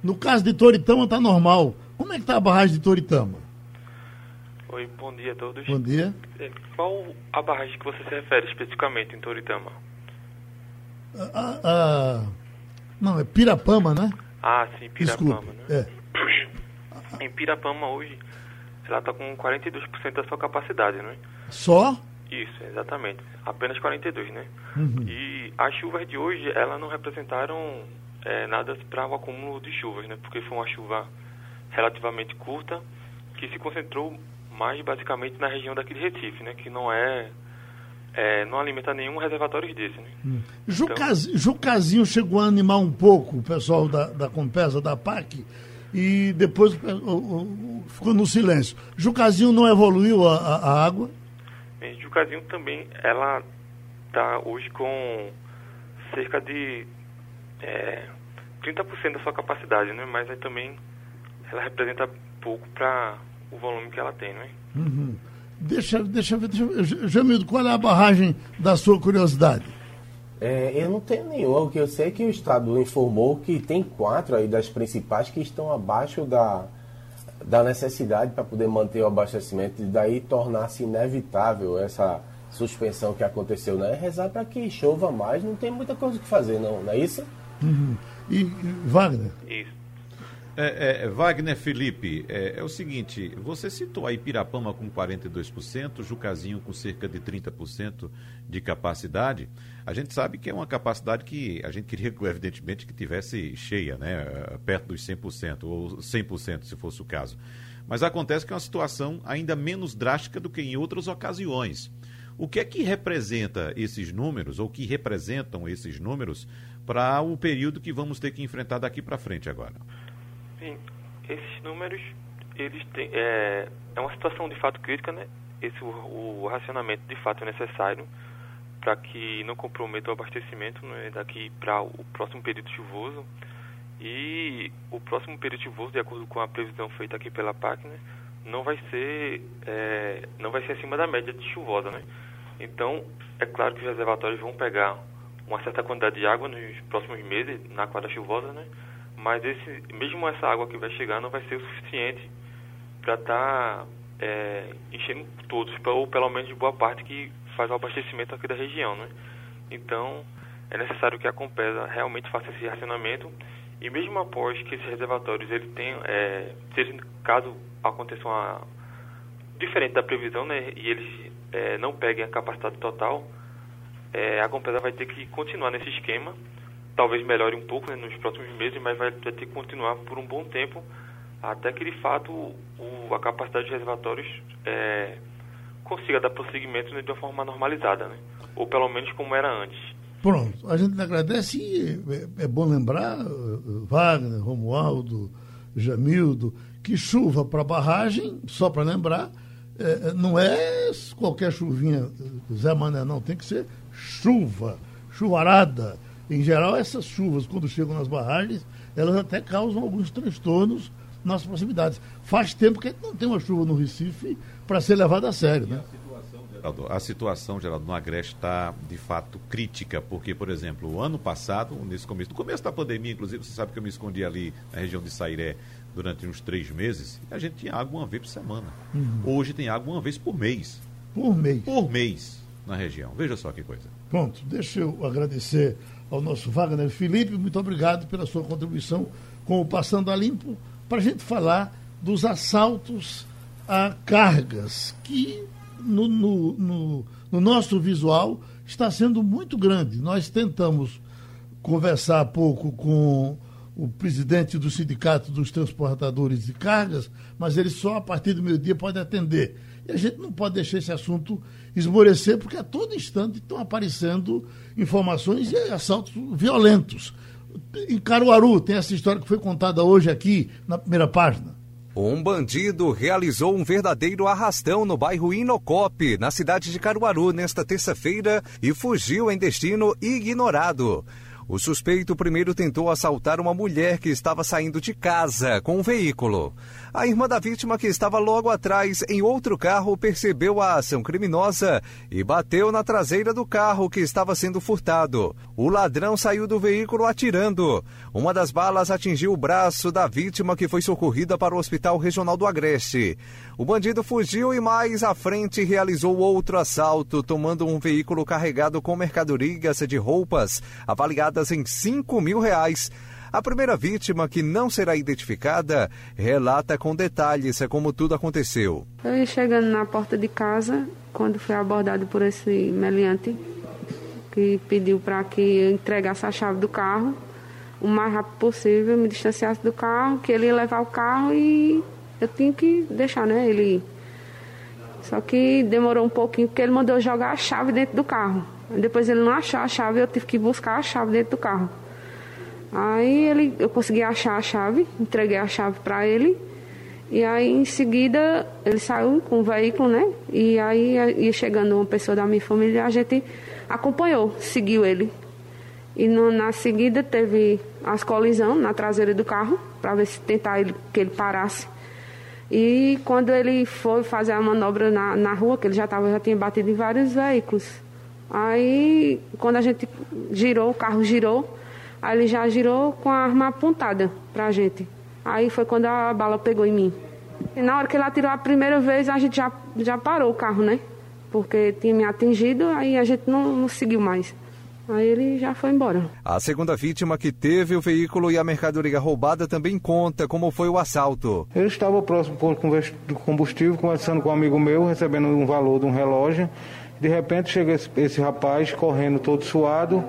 No caso de Toritama está normal. Como é que está a barragem de Toritama? Oi, bom dia a todos. Bom dia. É, qual a barragem que você se refere especificamente em Toritama? A, não, é Pirapama, né? Ah, sim, Pirapama, Desculpe, né? É. Em Pirapama hoje, ela está com 42% da sua capacidade, não é? Só? Isso, exatamente. Apenas 42, né? Uhum. E as chuvas de hoje, elas não representaram é, nada para o acúmulo de chuvas, né? Porque foi uma chuva relativamente curta que se concentrou mais basicamente na região daqui de Recife, né? Que não é, é não alimenta nenhum reservatório desse, né? Hum. Jucaz, então, Jucazinho chegou a animar um pouco o pessoal da, da Compesa, da PAC, e depois o, o, o, ficou no silêncio. Jucazinho não evoluiu a, a, a água? Em Jucazinho também, ela está hoje com cerca de é, 30% da sua capacidade, né? Mas aí também ela representa pouco para o volume que ela tem, né? Uhum. Deixa, deixa eu ver, deixa, Jamildo, qual é a barragem da sua curiosidade? É, eu não tenho nenhuma, o que eu sei é que o Estado informou que tem quatro aí das principais que estão abaixo da, da necessidade para poder manter o abastecimento e daí tornar-se inevitável essa suspensão que aconteceu, né? Rezar para que chova mais, não tem muita coisa que fazer, não, não é isso? Uhum. E, Wagner? Isso. É, é, Wagner Felipe, é, é, o seguinte, você citou aí Pirapama com 42%, Jucazinho com cerca de 30% de capacidade. A gente sabe que é uma capacidade que a gente queria, evidentemente, que tivesse cheia, né, perto dos 100%, ou 100% se fosse o caso. Mas acontece que é uma situação ainda menos drástica do que em outras ocasiões. O que é que representa esses números, ou que representam esses números, para o período que vamos ter que enfrentar daqui para frente agora? Sim, esses números, eles têm, é, é uma situação de fato crítica, né? Esse, o, o racionamento de fato é necessário para que não comprometa o abastecimento né, daqui para o próximo período chuvoso. E o próximo período chuvoso, de acordo com a previsão feita aqui pela PAC, né, não vai ser é, não vai ser acima da média de chuvosa, né? Então, é claro que os reservatórios vão pegar uma certa quantidade de água nos próximos meses, na quadra chuvosa, né? mas esse, mesmo essa água que vai chegar não vai ser o suficiente para estar tá, é, enchendo todos, ou pelo menos boa parte que faz o abastecimento aqui da região, né? Então, é necessário que a Compesa realmente faça esse racionamento e mesmo após que esses reservatórios ele tem, é, se caso aconteça uma, diferente da previsão, né, e eles é, não peguem a capacidade total, é, a Compesa vai ter que continuar nesse esquema. Talvez melhore um pouco né, nos próximos meses, mas vai, ter que continuar por um bom tempo até que de fato o, a capacidade de reservatórios é, consiga dar prosseguimento né, de uma forma normalizada, né? ou pelo menos como era antes. Pronto, a gente agradece e é, é bom lembrar, Wagner, Romualdo, Jamildo, que chuva para barragem, só para lembrar, é, não é qualquer chuvinha Zé Mané, não, tem que ser chuva, chuvarada. Em geral, essas chuvas, quando chegam nas barragens, elas até causam alguns transtornos nas proximidades. Faz tempo que não tem uma chuva no Recife para ser levada a sério, né? A situação, Geraldo, no Agreste está, de fato, crítica, porque, por exemplo, o ano passado, nesse começo, no começo da pandemia, inclusive, você sabe que eu me escondi ali na região de Sairé durante uns três meses, a gente tinha água uma vez por semana. Uhum. Hoje tem água uma vez por mês. Por mês? Por mês na região. Veja só que coisa. Pronto, deixa eu agradecer ao nosso Wagner Felipe, muito obrigado pela sua contribuição com o Passando a Limpo para a gente falar dos assaltos a cargas, que no, no, no, no nosso visual está sendo muito grande. Nós tentamos conversar pouco com o presidente do Sindicato dos Transportadores de Cargas, mas ele só a partir do meio-dia pode atender. E a gente não pode deixar esse assunto esmorecer, porque a todo instante estão aparecendo informações e assaltos violentos. Em Caruaru, tem essa história que foi contada hoje aqui na primeira página. Um bandido realizou um verdadeiro arrastão no bairro Inocope, na cidade de Caruaru, nesta terça-feira e fugiu em destino ignorado. O suspeito primeiro tentou assaltar uma mulher que estava saindo de casa com um veículo. A irmã da vítima, que estava logo atrás em outro carro, percebeu a ação criminosa e bateu na traseira do carro que estava sendo furtado. O ladrão saiu do veículo atirando. Uma das balas atingiu o braço da vítima, que foi socorrida para o Hospital Regional do Agreste. O bandido fugiu e mais à frente realizou outro assalto, tomando um veículo carregado com mercadorias de roupas avaliadas em 5 mil reais. A primeira vítima, que não será identificada, relata com detalhes como tudo aconteceu. Eu ia chegando na porta de casa quando fui abordado por esse meliante que pediu para que eu entregasse a chave do carro o mais rápido possível, me distanciasse do carro, que ele ia levar o carro e eu tinha que deixar, né, ele Só que demorou um pouquinho porque ele mandou jogar a chave dentro do carro. Depois ele não achou a chave, eu tive que buscar a chave dentro do carro. Aí ele, eu consegui achar a chave, entreguei a chave para ele. E aí em seguida ele saiu com o veículo, né? E aí ia chegando uma pessoa da minha família, a gente acompanhou, seguiu ele. E no, na seguida teve as colisão na traseira do carro, para ver se tentar ele, que ele parasse. E quando ele foi fazer a manobra na, na rua, que ele já, tava, já tinha batido em vários veículos. Aí quando a gente girou, o carro girou, Aí ele já girou com a arma apontada pra gente. Aí foi quando a bala pegou em mim. E na hora que ele atirou a primeira vez, a gente já, já parou o carro, né? Porque tinha me atingido, aí a gente não, não seguiu mais. Aí ele já foi embora. A segunda vítima que teve o veículo e a mercadoria roubada também conta como foi o assalto. Eu estava próximo do combustível, conversando com um amigo meu, recebendo um valor de um relógio. De repente chega esse, esse rapaz correndo todo suado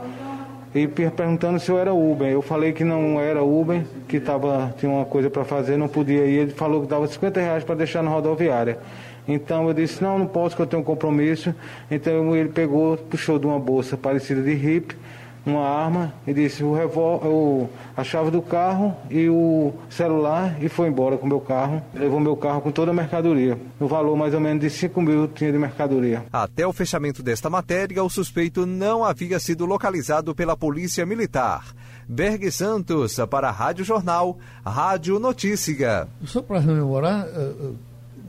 e perguntando se eu era Uber. Eu falei que não era Uber, que tava, tinha uma coisa para fazer, não podia ir. Ele falou que dava 50 reais para deixar na rodoviária. Então eu disse, não, não posso que eu tenho um compromisso. Então ele pegou, puxou de uma bolsa parecida de hippie uma arma e disse o revólver, a chave do carro e o celular e foi embora com o meu carro. Levou meu carro com toda a mercadoria. No valor mais ou menos de 5 mil tinha de mercadoria. Até o fechamento desta matéria, o suspeito não havia sido localizado pela Polícia Militar. Berg Santos, para a Rádio Jornal, Rádio Notícia. Só para rememorar, eh, eh,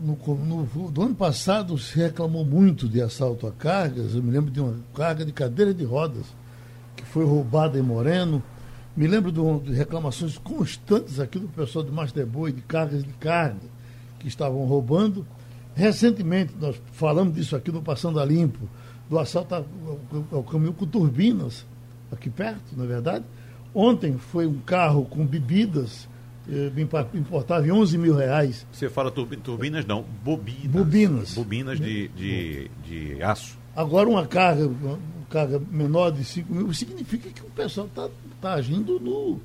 no, no, do ano passado se reclamou muito de assalto a cargas. Eu me lembro de uma carga de cadeira de rodas foi roubada em Moreno. Me lembro de, reclamações constantes aqui do pessoal de Masterboi, de cargas de carne, que estavam roubando. Recentemente, nós falamos disso aqui no Passando a Limpo, do assalto ao, ao caminhão com turbinas, aqui perto, na é verdade. Ontem foi um carro com bebidas eh, importava em 11 mil reais. Você fala turbinas, não, bobinas. Bobinas. Bobinas de, de, de aço. Agora, uma carga, carga menor de 5 mil significa que o pessoal está tá agindo no,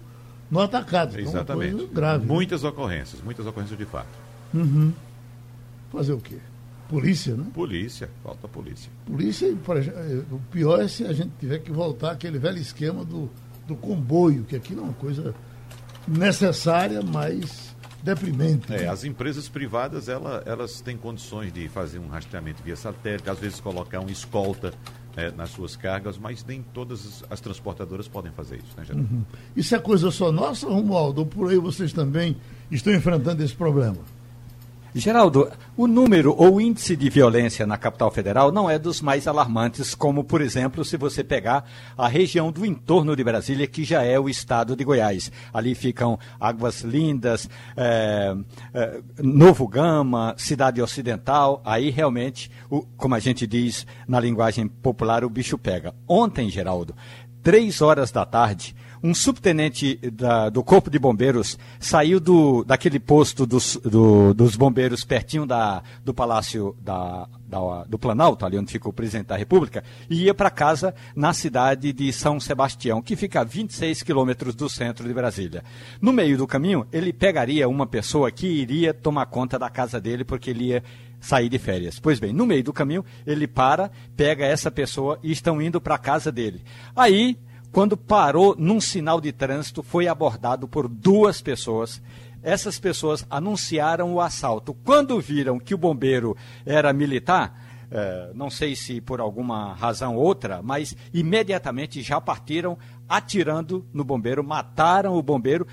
no atacado. Exatamente. Então, grave. Muitas ocorrências, muitas ocorrências de fato. Uhum. Fazer o quê? Polícia, né? Polícia, falta polícia. Polícia, eh, o pior é se a gente tiver que voltar àquele velho esquema do, do comboio, que aqui não é uma coisa necessária, mas deprimente. É, as empresas privadas, ela, elas têm condições de fazer um rastreamento via satélite, às vezes colocar um escolta é, nas suas cargas, mas nem todas as transportadoras podem fazer isso, né? Uhum. Isso é coisa só nossa, Romualdo, ou por aí vocês também estão enfrentando esse problema? Geraldo, o número ou índice de violência na capital federal não é dos mais alarmantes, como, por exemplo, se você pegar a região do entorno de Brasília, que já é o estado de Goiás. Ali ficam Águas Lindas, é, é, Novo Gama, Cidade Ocidental. Aí realmente, o, como a gente diz na linguagem popular, o bicho pega. Ontem, Geraldo, três horas da tarde, um subtenente da, do Corpo de Bombeiros saiu do, daquele posto dos, do, dos bombeiros pertinho da, do Palácio da, da, do Planalto, ali onde fica o presidente da República, e ia para casa na cidade de São Sebastião, que fica a 26 quilômetros do centro de Brasília. No meio do caminho, ele pegaria uma pessoa que iria tomar conta da casa dele, porque ele ia sair de férias. Pois bem, no meio do caminho, ele para, pega essa pessoa e estão indo para a casa dele. Aí quando parou num sinal de trânsito, foi abordado por duas pessoas. Essas pessoas anunciaram o assalto. Quando viram que o bombeiro era militar, eh, não sei se por alguma razão outra, mas imediatamente já partiram atirando no bombeiro, mataram o bombeiro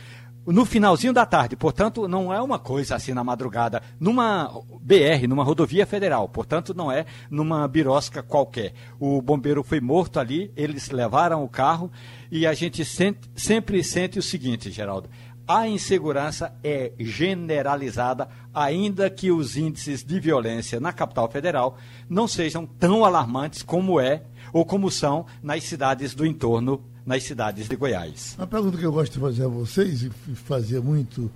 no finalzinho da tarde, portanto, não é uma coisa assim na madrugada, numa BR, numa rodovia federal, portanto, não é numa birosca qualquer. O bombeiro foi morto ali, eles levaram o carro e a gente sente, sempre sente o seguinte, Geraldo: a insegurança é generalizada, ainda que os índices de violência na capital federal não sejam tão alarmantes como é ou como são nas cidades do entorno nas cidades de Goiás. Uma pergunta que eu gosto de fazer a vocês, e fazia muito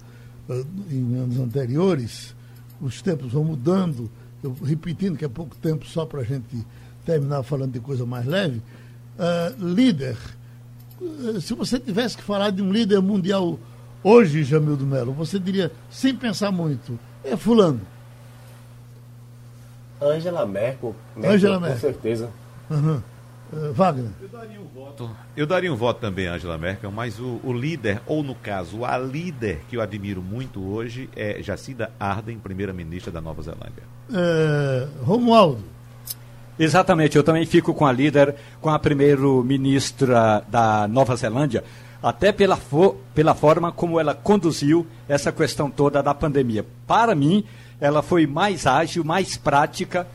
uh, em anos anteriores, os tempos vão mudando, eu repetindo que é pouco tempo só para a gente terminar falando de coisa mais leve. Uh, líder, uh, se você tivesse que falar de um líder mundial hoje, Jamil do Melo, você diria, sem pensar muito, é fulano. Angela Merkel, Merkel Angela Merkel. com certeza. Uhum. Uh, Wagner. Eu daria um voto. Eu daria um voto também Angela Merkel, mas o, o, líder, ou no caso, a líder que eu admiro muito hoje é Jacida Arden, primeira-ministra da Nova Zelândia. Uh, Romualdo. Exatamente, eu também fico com a líder, com a primeira-ministra da Nova Zelândia, até pela, pela forma como ela conduziu essa questão toda da pandemia. Para mim, ela foi mais ágil, mais prática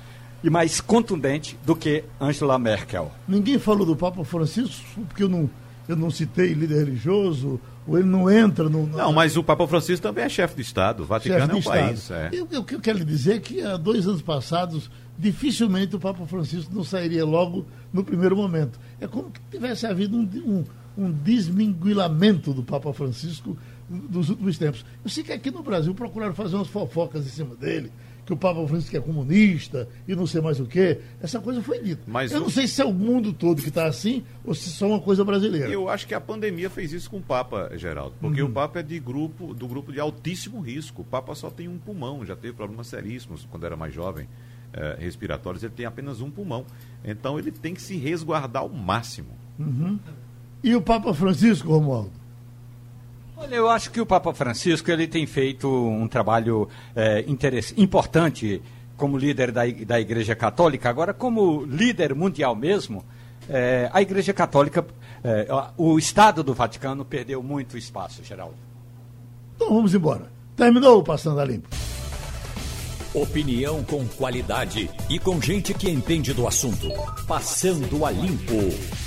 e mais contundente do que Angela Merkel. Ninguém falou do Papa Francisco, porque eu não, eu não citei líder religioso, ou ele não entra no. Não, mas o Papa Francisco também é chefe de Estado. O Vaticano é um Estado. país. É. o que eu quero dizer é que há dois anos passados, dificilmente o Papa Francisco não sairia logo no primeiro momento. É como que tivesse havido um, um, um desminguilamento do Papa Francisco dos últimos tempos. Eu sei que aqui no Brasil procuraram fazer umas fofocas em cima dele que o Papa Francisco é comunista e não sei mais o quê. Essa coisa foi dita. Mas eu não sei se é o mundo todo que está assim ou se é só uma coisa brasileira. Eu acho que a pandemia fez isso com o Papa, Geraldo, porque uhum. o Papa é de grupo, do grupo de altíssimo risco. O Papa só tem um pulmão, já teve problemas seríssimos quando era mais jovem, eh, respiratórios, ele tem apenas um pulmão. Então ele tem que se resguardar ao máximo. Uhum. E o Papa Francisco, Romualdo? Olha, eu acho que o Papa Francisco ele tem feito um trabalho é, importante como líder da, da Igreja Católica. Agora, como líder mundial mesmo, é, a Igreja Católica, é, o Estado do Vaticano perdeu muito espaço, Geraldo. Então vamos embora. Terminou o Passando a Limpo. Opinião com qualidade e com gente que entende do assunto. Passando a Limpo.